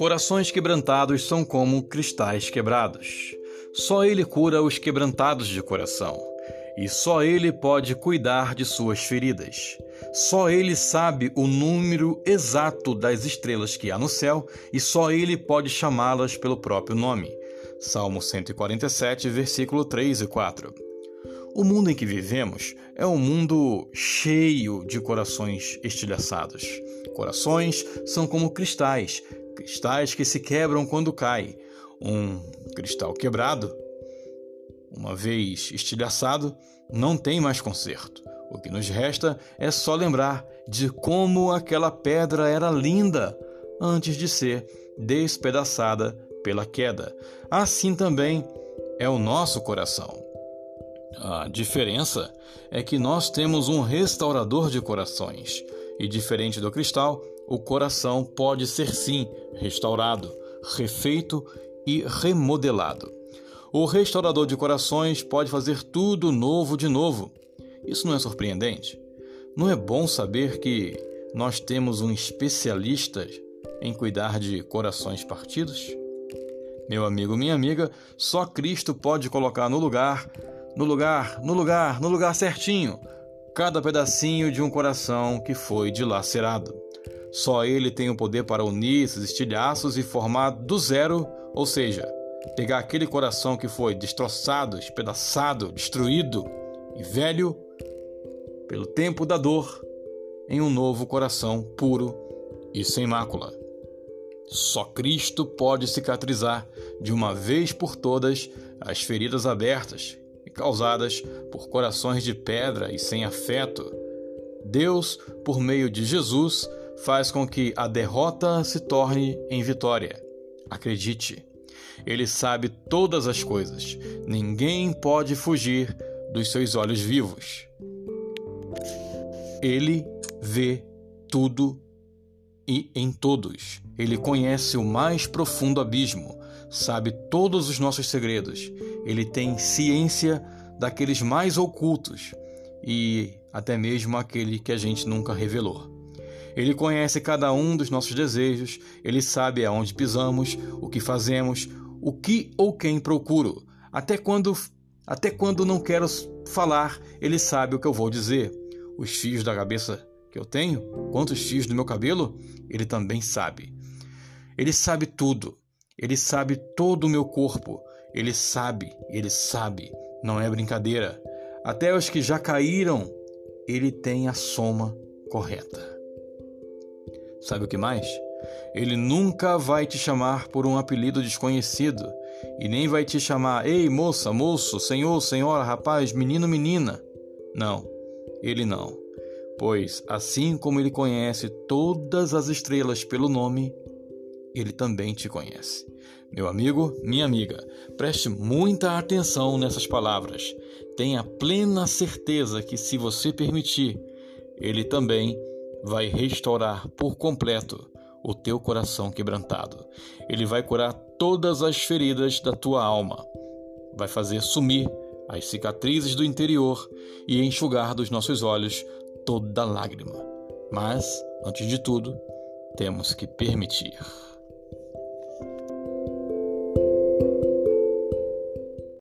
Corações quebrantados são como cristais quebrados. Só Ele cura os quebrantados de coração, e só Ele pode cuidar de suas feridas. Só Ele sabe o número exato das estrelas que há no céu, e só Ele pode chamá-las pelo próprio nome. Salmo 147, versículo 3 e 4. O mundo em que vivemos é um mundo cheio de corações estilhaçados. Corações são como cristais, cristais que se quebram quando cai. Um cristal quebrado, uma vez estilhaçado, não tem mais conserto. O que nos resta é só lembrar de como aquela pedra era linda antes de ser despedaçada pela queda. Assim também é o nosso coração. A diferença é que nós temos um restaurador de corações, e diferente do cristal, o coração pode ser sim restaurado, refeito e remodelado. O restaurador de corações pode fazer tudo novo de novo. Isso não é surpreendente? Não é bom saber que nós temos um especialista em cuidar de corações partidos? Meu amigo, minha amiga, só Cristo pode colocar no lugar, no lugar, no lugar, no lugar certinho, cada pedacinho de um coração que foi dilacerado. Só ele tem o poder para unir esses estilhaços e formar do zero, ou seja, pegar aquele coração que foi destroçado, espedaçado, destruído e velho pelo tempo da dor em um novo coração puro e sem mácula. Só Cristo pode cicatrizar de uma vez por todas as feridas abertas causadas por corações de pedra e sem afeto. Deus, por meio de Jesus, faz com que a derrota se torne em vitória. Acredite, Ele sabe todas as coisas. Ninguém pode fugir dos seus olhos vivos. Ele vê tudo e em todos. Ele conhece o mais profundo abismo, sabe todos os nossos segredos. Ele tem ciência daqueles mais ocultos e até mesmo aquele que a gente nunca revelou. Ele conhece cada um dos nossos desejos, ele sabe aonde pisamos, o que fazemos, o que ou quem procuro. Até quando, até quando não quero falar, ele sabe o que eu vou dizer. Os fios da cabeça que eu tenho, quantos fios do meu cabelo, ele também sabe. Ele sabe tudo. Ele sabe todo o meu corpo. Ele sabe, ele sabe. Não é brincadeira. Até os que já caíram, ele tem a soma correta. Sabe o que mais? Ele nunca vai te chamar por um apelido desconhecido e nem vai te chamar ei moça, moço, senhor, senhora, rapaz, menino, menina. Não, ele não. Pois assim como ele conhece todas as estrelas pelo nome, ele também te conhece. Meu amigo, minha amiga, preste muita atenção nessas palavras. Tenha plena certeza que, se você permitir, ele também vai restaurar por completo o teu coração quebrantado. Ele vai curar todas as feridas da tua alma. Vai fazer sumir as cicatrizes do interior e enxugar dos nossos olhos toda lágrima. Mas, antes de tudo, temos que permitir.